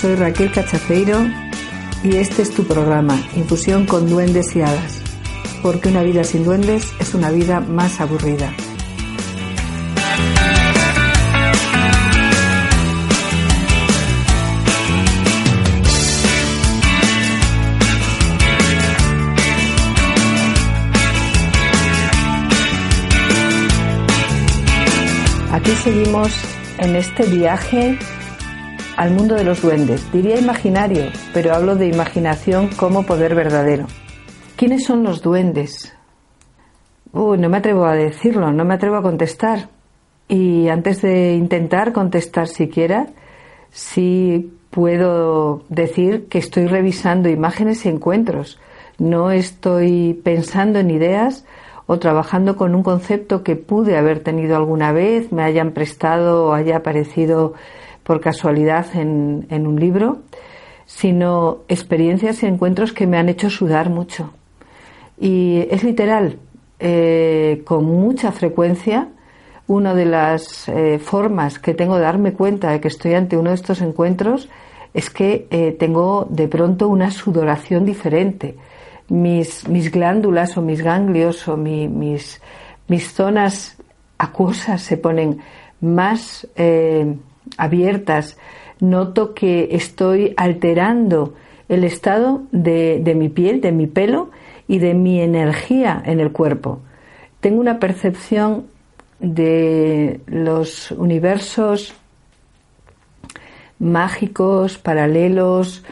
Soy Raquel Cachaceiro y este es tu programa, Infusión con Duendes y Hadas, porque una vida sin duendes es una vida más aburrida. Aquí seguimos en este viaje al mundo de los duendes. Diría imaginario, pero hablo de imaginación como poder verdadero. ¿Quiénes son los duendes? No me atrevo a decirlo, no me atrevo a contestar. Y antes de intentar contestar siquiera, sí puedo decir que estoy revisando imágenes y encuentros. No estoy pensando en ideas o trabajando con un concepto que pude haber tenido alguna vez, me hayan prestado o haya aparecido por casualidad en, un libro, sino experiencias y encuentros que me han hecho sudar mucho. Y es literal, eh, con mucha frecuencia, una de las eh, formas que tengo de darme cuenta de que estoy ante uno de estos encuentros es que eh, tengo de pronto una sudoración diferente. Mis, mis glándulas o mis ganglios o mis, mis zonas acuosas se ponen más abiertas, noto que estoy alterando el estado de, mi piel, de mi pelo y de mi energía en el cuerpo. Tengo una percepción de los universos mágicos, paralelos,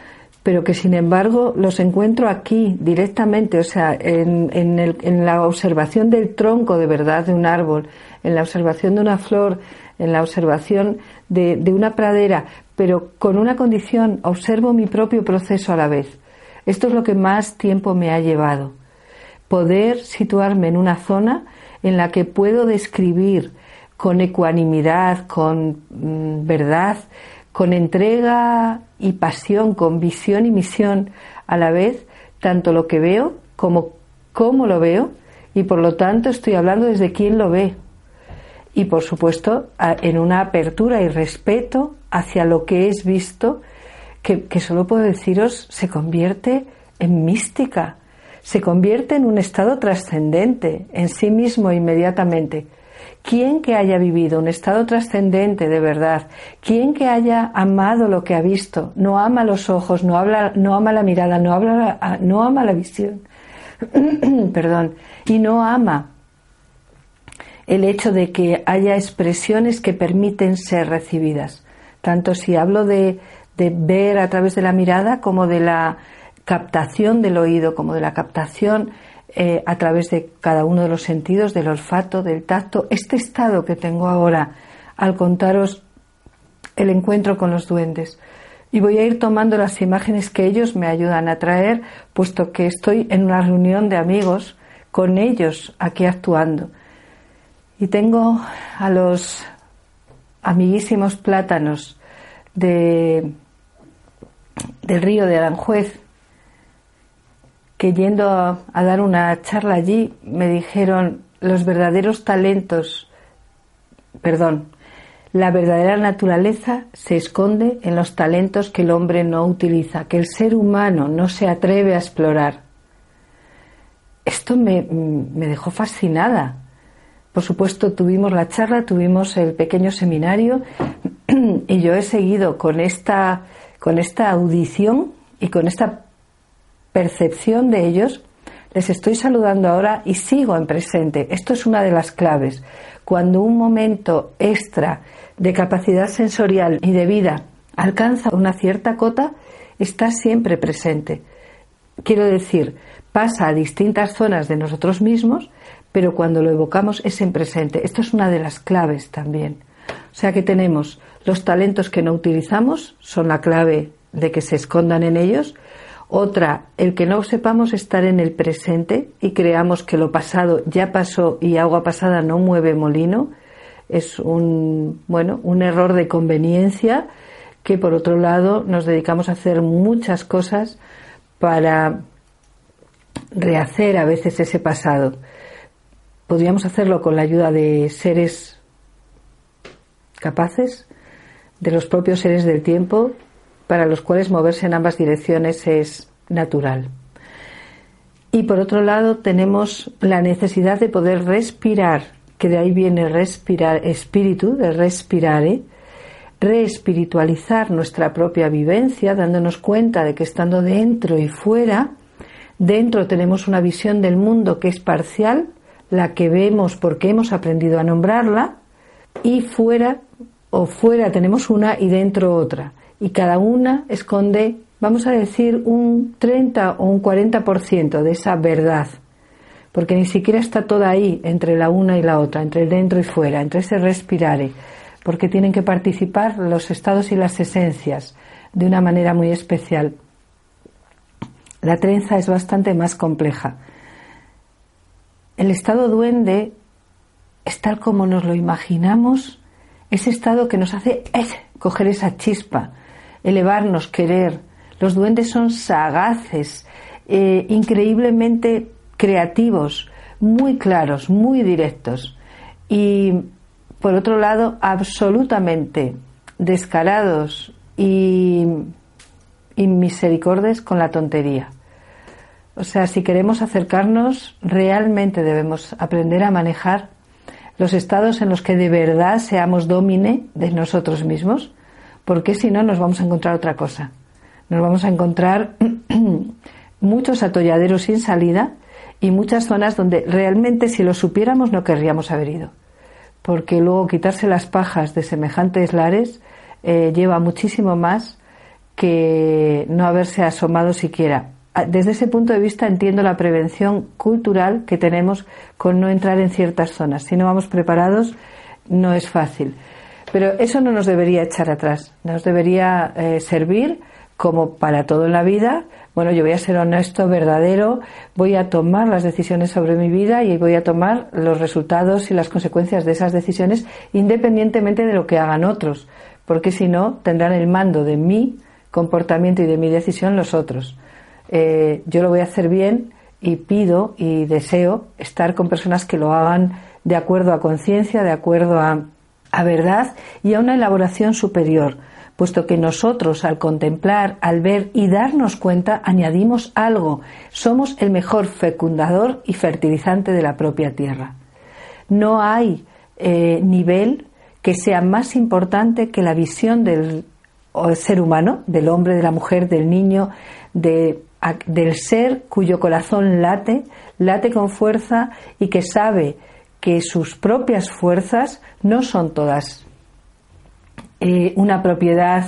pero que sin embargo los encuentro aquí directamente, o sea, en, en, la observación del tronco de verdad de un árbol, en la observación de una flor, en la observación de, una pradera, pero con una condición, observo mi propio proceso a la vez. Esto es lo que más tiempo me ha llevado. Poder situarme en una zona en la que puedo describir con ecuanimidad, con mm, verdad, con entrega y pasión, con visión y misión a la vez, tanto lo que veo como cómo lo veo, y por lo tanto estoy hablando desde quién lo ve, y por supuesto en una apertura y respeto hacia lo que es visto, que, solo puedo deciros se convierte en mística, se convierte en un estado trascendente en sí mismo inmediatamente. ¿Quién que haya vivido un estado trascendente de verdad, quien que haya amado lo que ha visto, no ama los ojos, no, habla, no ama la mirada, no, habla, no ama la visión, perdón, y no ama el hecho de que haya expresiones que permiten ser recibidas. Tanto si hablo de, ver a través de la mirada como de la captación del oído, como de la captación eh, a través de cada uno de los sentidos, del olfato, del tacto, este estado que tengo ahora al contaros el encuentro con los duendes. Y voy a ir tomando las imágenes que ellos me ayudan a traer, puesto que estoy en una reunión de amigos con ellos aquí actuando. Y tengo a los amiguísimos plátanos de, del río de Aranjuez que yendo a, a, dar una charla allí me dijeron los verdaderos talentos, perdón, la verdadera naturaleza se esconde en los talentos que el hombre no utiliza, que el ser humano no se atreve a explorar. Esto me, me dejó fascinada por supuesto, tuvimos la charla, tuvimos el pequeño seminario y yo he seguido con esta, con esta audición y con esta percepción de ellos. Les estoy saludando ahora y sigo en presente. Esto es una de las claves. Cuando un momento extra de capacidad sensorial y de vida alcanza una cierta cota, está siempre presente. Quiero decir, pasa a distintas zonas de nosotros mismos pero cuando lo evocamos es en presente. Esto es una de las claves también. O sea que tenemos los talentos que no utilizamos, son la clave de que se escondan en ellos. Otra, el que no sepamos estar en el presente y creamos que lo pasado ya pasó y agua pasada no mueve molino, es un, bueno, un error de conveniencia que por otro lado nos dedicamos a hacer muchas cosas para rehacer a veces ese pasado. Podríamos hacerlo con la ayuda de seres capaces, de los propios seres del tiempo, para los cuales moverse en ambas direcciones es natural. Y por otro lado tenemos la necesidad de poder respirar, que de ahí viene respirar, espíritu, de respirare, reespiritualizar nuestra propia vivencia, dándonos cuenta de que estando dentro y fuera, dentro tenemos una visión del mundo que es parcial, la que vemos porque hemos aprendido a nombrarla, y fuera o fuera tenemos una y dentro otra. Y cada una esconde, vamos a decir, un 30 o un 40% de esa verdad. Porque ni siquiera está toda ahí, entre la una y la otra, entre el dentro y fuera, entre ese respirare. Porque tienen que participar los estados y las esencias de una manera muy especial. La trenza es bastante más compleja. El estado duende es tal como nos lo imaginamos, ese estado que nos hace coger esa chispa, elevarnos, querer. Los duendes son sagaces, eh, increíblemente creativos, muy claros, muy directos y, por otro lado, absolutamente descarados y, y misericordes con la tontería. O sea, si queremos acercarnos, realmente debemos aprender a manejar los estados en los que de verdad seamos domine de nosotros mismos, porque si no nos vamos a encontrar otra cosa. Nos vamos a encontrar muchos atolladeros sin salida y muchas zonas donde realmente si lo supiéramos no querríamos haber ido. Porque luego quitarse las pajas de semejantes lares eh, lleva muchísimo más que no haberse asomado siquiera desde ese punto de vista entiendo la prevención cultural que tenemos con no entrar en ciertas zonas. Si no vamos preparados, no es fácil. Pero eso no nos debería echar atrás, nos debería eh, servir como para todo en la vida. Bueno, yo voy a ser honesto, verdadero, voy a tomar las decisiones sobre mi vida y voy a tomar los resultados y las consecuencias de esas decisiones independientemente de lo que hagan otros, porque si no, tendrán el mando de mi comportamiento y de mi decisión los otros. Eh, yo lo voy a hacer bien y pido y deseo estar con personas que lo hagan de acuerdo a conciencia, de acuerdo a, a verdad y a una elaboración superior, puesto que nosotros al contemplar, al ver y darnos cuenta, añadimos algo. Somos el mejor fecundador y fertilizante de la propia tierra. No hay eh, nivel que sea más importante que la visión del ser humano, del hombre, de la mujer, del niño, de del ser cuyo corazón late, late con fuerza y que sabe que sus propias fuerzas no son todas eh, una propiedad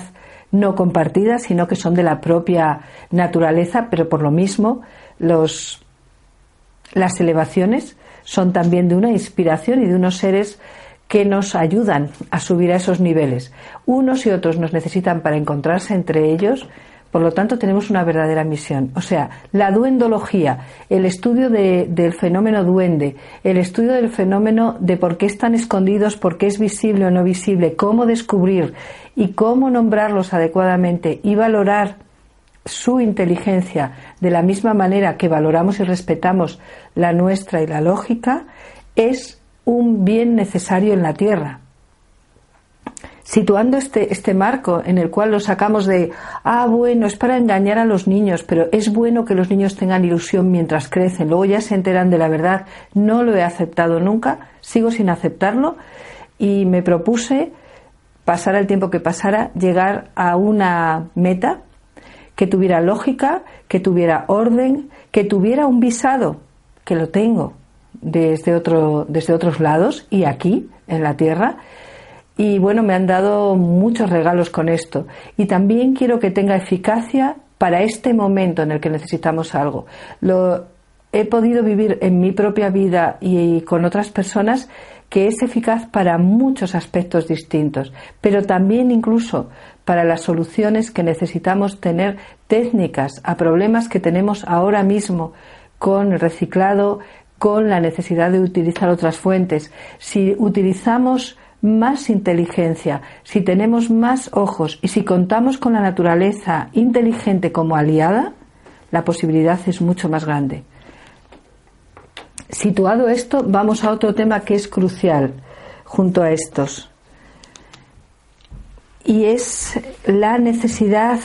no compartida, sino que son de la propia naturaleza, pero por lo mismo los, las elevaciones son también de una inspiración y de unos seres que nos ayudan a subir a esos niveles. Unos y otros nos necesitan para encontrarse entre ellos por lo tanto, tenemos una verdadera misión. O sea, la duendología, el estudio del fenómeno duende, el estudio del fenómeno de por qué están escondidos, por qué es visible o no visible, cómo descubrir y cómo nombrarlos adecuadamente y valorar su inteligencia de la misma manera que valoramos y respetamos la nuestra y la lógica, es un bien necesario en la Tierra situando este, este marco en el cual lo sacamos de, ah, bueno, es para engañar a los niños, pero es bueno que los niños tengan ilusión mientras crecen, luego ya se enteran de la verdad, no lo he aceptado nunca, sigo sin aceptarlo y me propuse, pasar el tiempo que pasara, llegar a una meta que tuviera lógica, que tuviera orden, que tuviera un visado, que lo tengo desde, otro, desde otros lados y aquí, en la Tierra, y bueno, me han dado muchos regalos con esto. Y también quiero que tenga eficacia para este momento en el que necesitamos algo. Lo he podido vivir en mi propia vida y con otras personas que es eficaz para muchos aspectos distintos, pero también incluso para las soluciones que necesitamos tener técnicas a problemas que tenemos ahora mismo con el reciclado, con la necesidad de utilizar otras fuentes. Si utilizamos más inteligencia, si tenemos más ojos y si contamos con la naturaleza inteligente como aliada, la posibilidad es mucho más grande. Situado esto, vamos a otro tema que es crucial junto a estos. y es la necesidad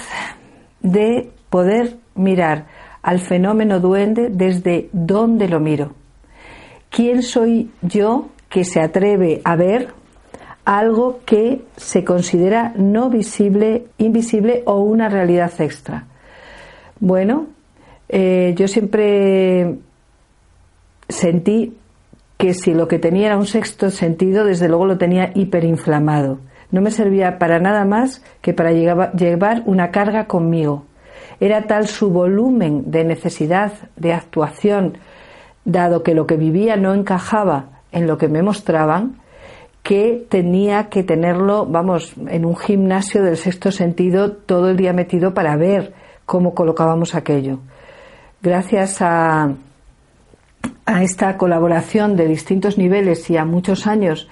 de poder mirar al fenómeno duende desde dónde lo miro. ¿Quién soy yo que se atreve a ver algo que se considera no visible, invisible o una realidad extra? Bueno, eh, yo siempre sentí que si lo que tenía era un sexto sentido, desde luego lo tenía hiperinflamado. No me servía para nada más que para llevar una carga conmigo. Era tal su volumen de necesidad de actuación, dado que lo que vivía no encajaba en lo que me mostraban, que tenía que tenerlo, vamos, en un gimnasio del sexto sentido todo el día metido para ver cómo colocábamos aquello. Gracias a, a esta colaboración de distintos niveles y a muchos años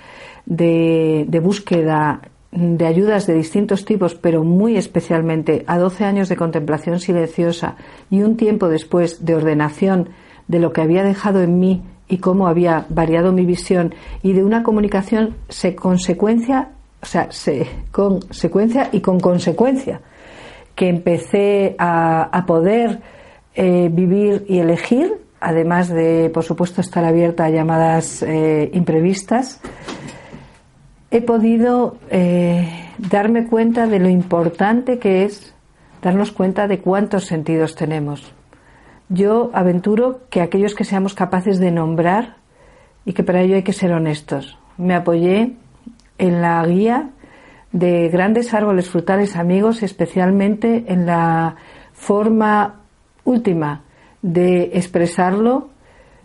de, de, búsqueda de ayudas de distintos tipos, pero muy especialmente a 12 años de contemplación silenciosa y un tiempo después de ordenación de lo que había dejado en mí y cómo había variado mi visión y de una comunicación se consecuencia, o sea, se, con secuencia y con consecuencia, que empecé a, a poder eh, vivir y elegir, además de, por supuesto, estar abierta a llamadas eh, imprevistas, he podido eh, darme cuenta de lo importante que es darnos cuenta de cuántos sentidos tenemos. Yo aventuro que aquellos que seamos capaces de nombrar y que para ello hay que ser honestos. Me apoyé en la guía de grandes árboles frutales amigos, especialmente en la forma última de expresarlo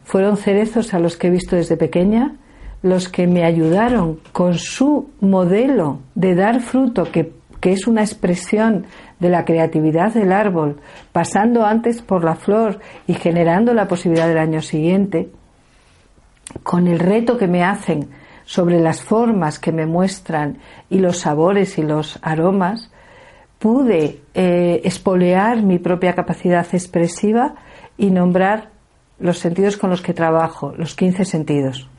fueron cerezos a los que he visto desde pequeña, los que me ayudaron con su modelo de dar fruto, que, que, es una expresión de la creatividad del árbol, pasando antes por la flor y generando la posibilidad del año siguiente, con el reto que me hacen sobre las formas que me muestran y los sabores y los aromas, pude eh, espolear mi propia capacidad expresiva y nombrar los sentidos con los que trabajo, los 15 sentidos.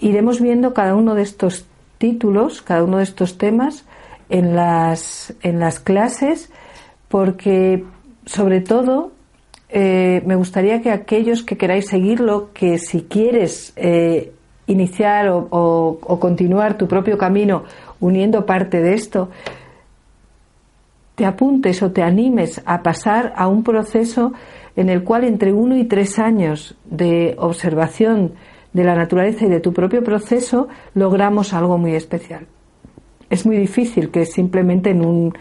Iremos viendo cada uno de estos títulos, cada uno de estos temas en las, en las clases, porque sobre todo eh, me gustaría que aquellos que queráis seguirlo, que si quieres eh, iniciar o continuar tu propio camino uniendo parte de esto, te apuntes o te animes a pasar a un proceso en el cual entre uno y tres años de observación de la naturaleza y de tu propio proceso logramos algo muy especial. Es muy difícil que simplemente en un,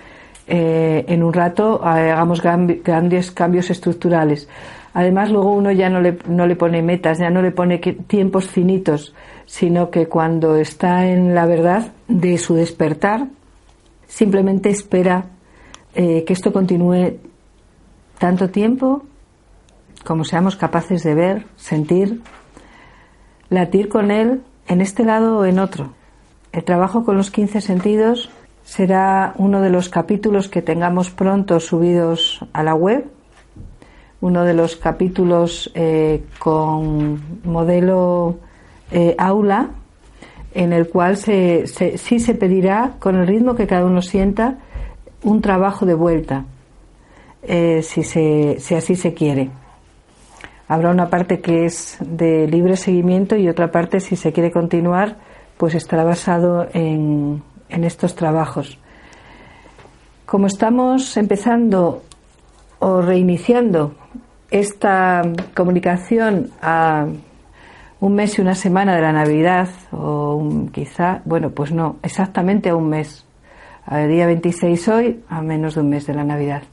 eh, en un rato hagamos grandes cambios estructurales. Además, luego uno ya no le, no le pone metas, ya no le pone tiempos finitos, sino que cuando está en la verdad de su despertar, simplemente espera eh, que esto continúe tanto tiempo como seamos capaces de ver, sentir, latir con él en este lado o en otro. El trabajo con los 15 sentidos será uno de los capítulos que tengamos pronto subidos a la web, uno de los capítulos eh, con modelo eh, aula, en el cual se, sí se pedirá, con el ritmo que cada uno sienta, un trabajo de vuelta, eh, si así se quiere. Habrá una parte que es de libre seguimiento y otra parte, si se quiere continuar, pues estará basado en, en estos trabajos. Como estamos empezando o reiniciando esta comunicación a un mes y una semana de la Navidad, o quizá, bueno, pues no, exactamente a un mes, al día 26 hoy, a menos de un mes de la Navidad.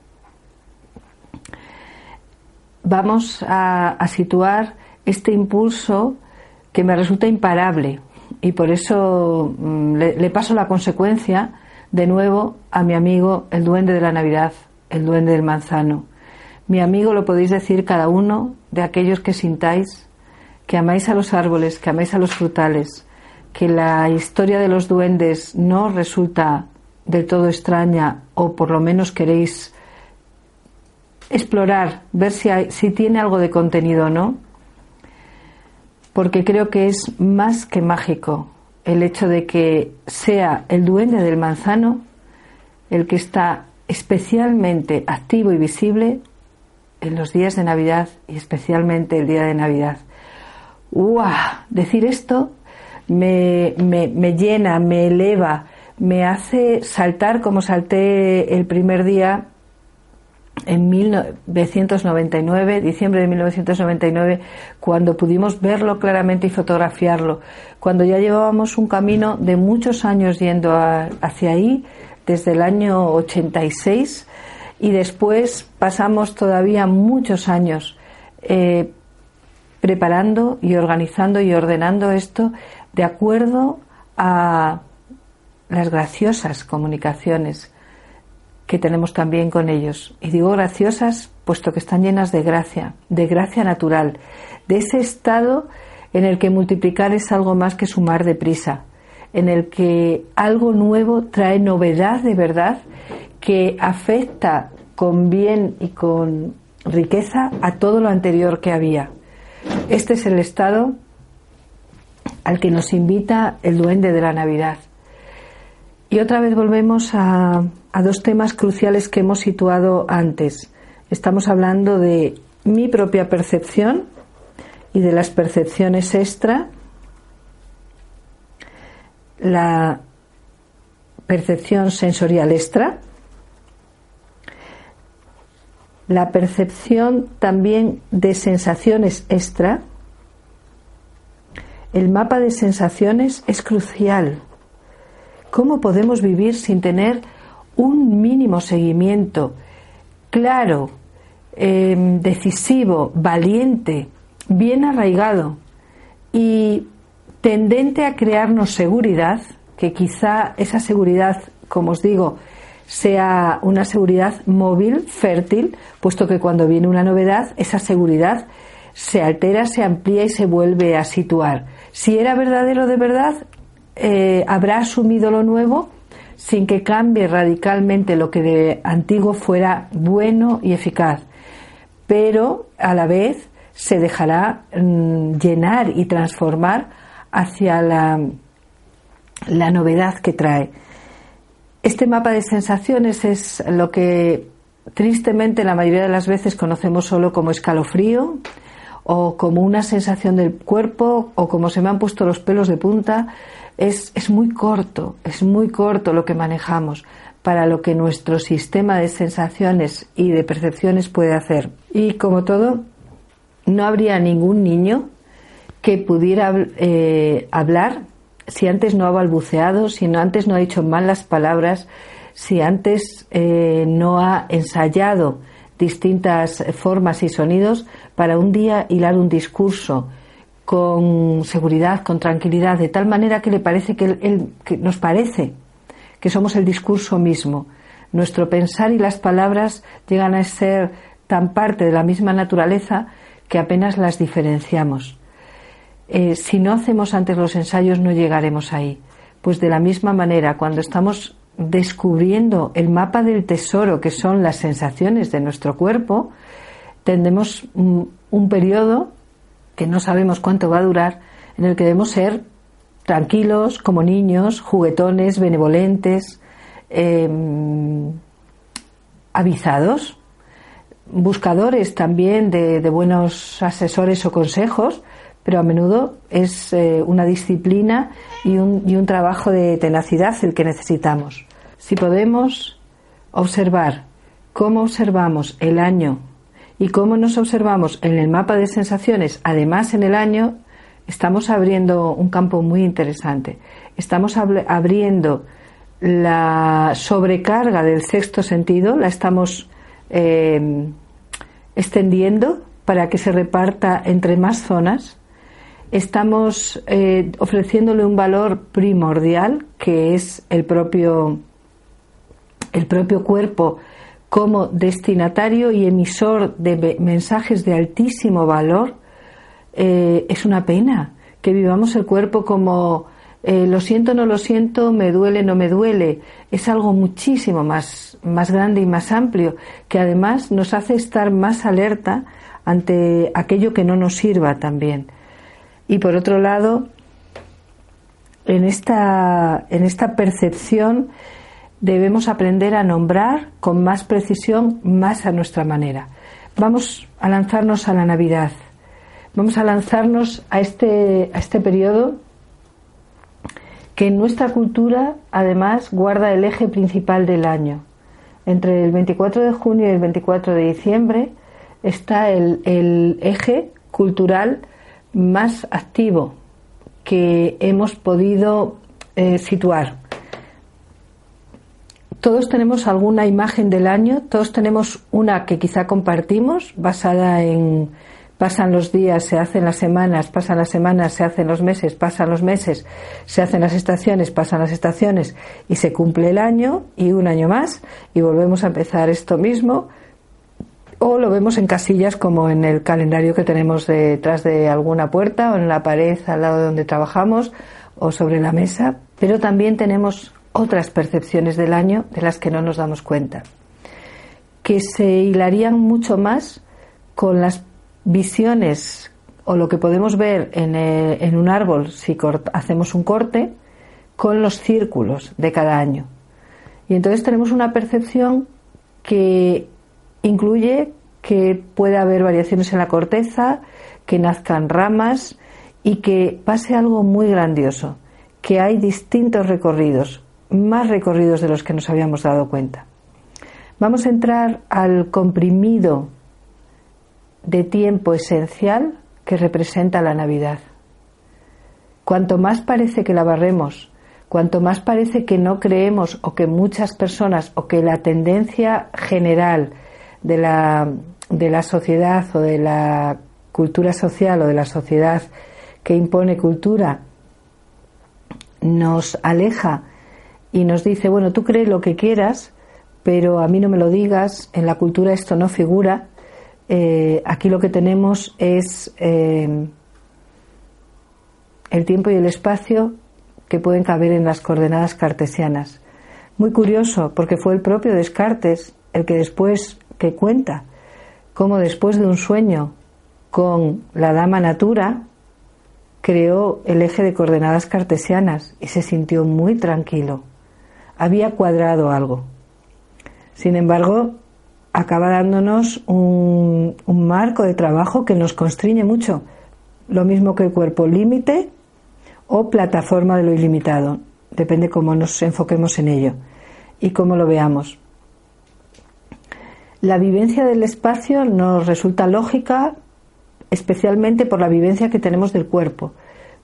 Vamos a, situar este impulso que me resulta imparable y por eso mm, le, paso la consecuencia de nuevo a mi amigo el duende de la Navidad, el duende del manzano. Mi amigo lo podéis decir cada uno de aquellos que sintáis que amáis a los árboles, que amáis a los frutales, que la historia de los duendes no resulta del todo extraña o por lo menos queréis explorar, ver si, si tiene algo de contenido o no, porque creo que es más que mágico el hecho de que sea el duende del manzano el que está especialmente activo y visible en los días de Navidad y especialmente el día de Navidad. ¡Uah! Decir esto me, me, llena, me eleva, me hace saltar como salté el primer día en 1999, diciembre de 1999, cuando pudimos verlo claramente y fotografiarlo, cuando ya llevábamos un camino de muchos años yendo hacia ahí, desde el año 86, y después pasamos todavía muchos años eh, preparando y organizando y ordenando esto de acuerdo a las graciosas comunicaciones que tenemos también con ellos. Y digo graciosas puesto que están llenas de gracia, de gracia natural, de ese estado en el que multiplicar es algo más que sumar deprisa, en el que algo nuevo trae novedad de verdad que afecta con bien y con riqueza a todo lo anterior que había. Este es el estado al que nos invita el duende de la Navidad. Y otra vez volvemos a, a dos temas cruciales que hemos situado antes. Estamos hablando de mi propia percepción y de las percepciones extra, la percepción sensorial extra, la percepción también de sensaciones extra, el mapa de sensaciones es crucial. ¿Cómo podemos vivir sin tener un mínimo seguimiento claro, em, decisivo, valiente, bien arraigado y tendente a crearnos seguridad, que quizá esa seguridad, como os digo, sea una seguridad móvil, fértil, puesto que cuando viene una novedad, esa seguridad se altera, se amplía y se vuelve a situar. Si era verdadero de verdad, eh, habrá asumido lo nuevo sin que cambie radicalmente lo que de antiguo fuera bueno y eficaz, pero a la vez se dejará mm, llenar y transformar hacia la, la novedad que trae. Este mapa de sensaciones es lo que tristemente la mayoría de las veces conocemos solo como escalofrío o como una sensación del cuerpo o como se me han puesto los pelos de punta es, es muy corto, es muy corto lo que manejamos para lo que nuestro sistema de sensaciones y de percepciones puede hacer. Y como todo, no habría ningún niño que pudiera eh, hablar si antes no ha balbuceado, si no, antes no ha dicho mal las palabras, si antes eh, no ha ensayado distintas formas y sonidos para un día hilar un discurso con seguridad, con tranquilidad, de tal manera que le parece que, que nos parece que somos el discurso mismo. Nuestro pensar y las palabras llegan a ser tan parte de la misma naturaleza que apenas las diferenciamos. Eh, si no hacemos antes los ensayos no llegaremos ahí. Pues de la misma manera, cuando estamos descubriendo el mapa del tesoro que son las sensaciones de nuestro cuerpo, tendremos un periodo que no sabemos cuánto va a durar, en el que debemos ser tranquilos, como niños, juguetones, benevolentes, em, avisados, buscadores también de, buenos asesores o consejos, pero a menudo es eh, una disciplina y un, y un trabajo de tenacidad el que necesitamos. Si podemos observar cómo observamos el año y cómo nos observamos en el mapa de sensaciones, además en el año, estamos abriendo un campo muy interesante. Estamos abriendo la sobrecarga del sexto sentido, la estamos eh, extendiendo para que se reparta entre más zonas. Estamos eh, ofreciéndole un valor primordial, que es el propio, el propio cuerpo como destinatario y emisor de mensajes de altísimo valor, eh, es una pena que vivamos el cuerpo como eh, lo siento, no lo siento, me duele, no me duele. Es algo muchísimo más, más grande y más amplio, que además nos hace estar más alerta ante aquello que no nos sirva también. Y por otro lado, en esta, en esta percepción debemos aprender a nombrar con más precisión, más a nuestra manera. Vamos a lanzarnos a la Navidad. Vamos a lanzarnos a este, a este periodo que en nuestra cultura además guarda el eje principal del año. Entre el 24 de junio y el 24 de diciembre está el, eje cultural más activo que hemos podido eh, situar todos tenemos alguna imagen del año, todos tenemos una que quizá compartimos, basada en pasan los días, se hacen las semanas, pasan las semanas, se hacen los meses, pasan los meses, se hacen las estaciones, pasan las estaciones y se cumple el año y un año más y volvemos a empezar esto mismo. O lo vemos en casillas como en el calendario que tenemos detrás de alguna puerta o en la pared al lado de donde trabajamos o sobre la mesa. Pero también tenemos otras percepciones del año de las que no nos damos cuenta, que se hilarían mucho más con las visiones o lo que podemos ver en, eh, un árbol si hacemos un corte con los círculos de cada año. Y entonces tenemos una percepción que incluye que puede haber variaciones en la corteza, que nazcan ramas y que pase algo muy grandioso, que hay distintos recorridos, más recorridos de los que nos habíamos dado cuenta. Vamos a entrar al comprimido de tiempo esencial que representa la Navidad. Cuanto más parece que la barremos, cuanto más parece que no creemos o que muchas personas o que la tendencia general de la, de la sociedad o de la cultura social o de la sociedad que impone cultura nos aleja y nos dice, bueno, tú crees lo que quieras, pero a mí no me lo digas, en la cultura esto no figura, eh, aquí lo que tenemos es eh, el tiempo y el espacio que pueden caber en las coordenadas cartesianas. Muy curioso, porque fue el propio Descartes el que después, que cuenta, cómo después de un sueño con la dama natura, creó el eje de coordenadas cartesianas y se sintió muy tranquilo había cuadrado algo. Sin embargo, acaba dándonos un, marco de trabajo que nos constriñe mucho, lo mismo que el cuerpo límite o plataforma de lo ilimitado, depende cómo nos enfoquemos en ello y cómo lo veamos. La vivencia del espacio nos resulta lógica especialmente por la vivencia que tenemos del cuerpo,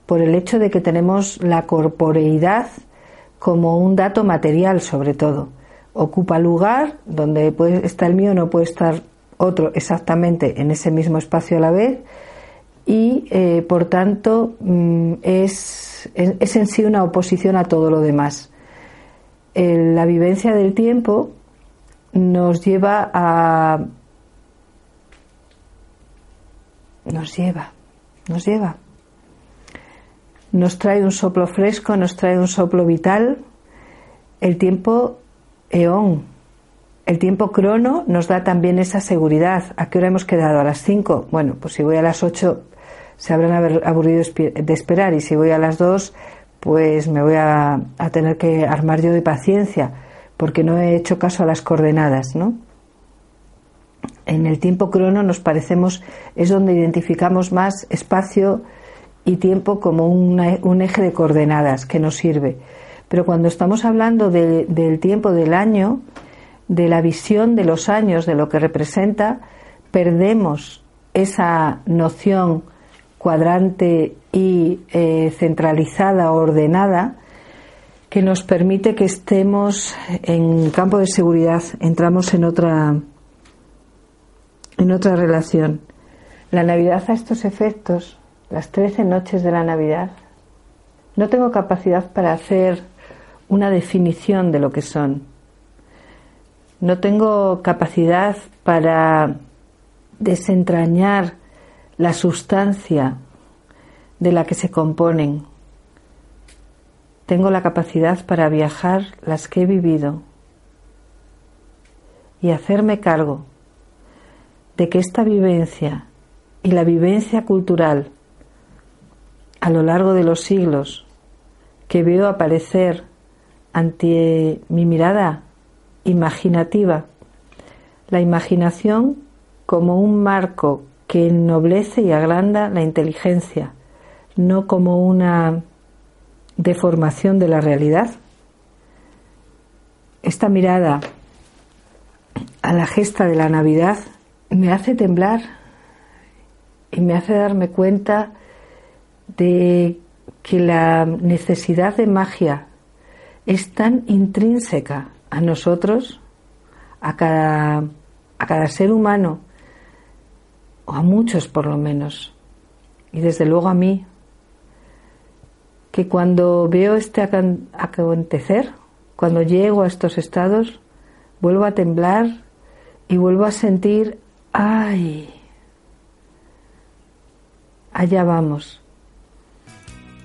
por el hecho de que tenemos la corporeidad como un dato material sobre todo. Ocupa lugar donde puede estar el mío, no puede estar otro exactamente en ese mismo espacio a la vez y eh, por tanto mm, es, es, en sí una oposición a todo lo demás. la vivencia del tiempo nos lleva a... nos lleva, nos lleva nos trae un soplo fresco, nos trae un soplo vital. El tiempo eón, el tiempo crono nos da también esa seguridad. ¿A qué hora hemos quedado? ¿A las 5? Bueno, pues si voy a las 8 se habrán aburrido de esperar y si voy a las 2 pues me voy a, tener que armar yo de paciencia porque no he hecho caso a las coordenadas, ¿no? En el tiempo crono nos parecemos, es donde identificamos más espacio, y tiempo como un eje de coordenadas que nos sirve. Pero cuando estamos hablando del tiempo del año, de la visión de los años, de lo que representa, perdemos esa noción cuadrante y eh, centralizada, ordenada, que nos permite que estemos en campo de seguridad, entramos en otra, en otra relación. La Navidad a estos efectos las trece noches de la Navidad, no tengo capacidad para hacer una definición de lo que son. No tengo capacidad para desentrañar la sustancia de la que se componen. Tengo la capacidad para viajar las que he vivido y hacerme cargo de que esta vivencia y la vivencia cultural a lo largo de los siglos que veo aparecer ante mi mirada imaginativa, la imaginación como un marco que ennoblece y agranda la inteligencia, no como una deformación de la realidad. Esta mirada a la gesta de la Navidad me hace temblar y me hace darme cuenta de que la necesidad de magia es tan intrínseca a nosotros, a cada, a cada ser humano, o a muchos por lo menos, y desde luego a mí, que cuando veo este acontecer, cuando llego a estos estados, vuelvo a temblar y vuelvo a sentir, ay, allá vamos.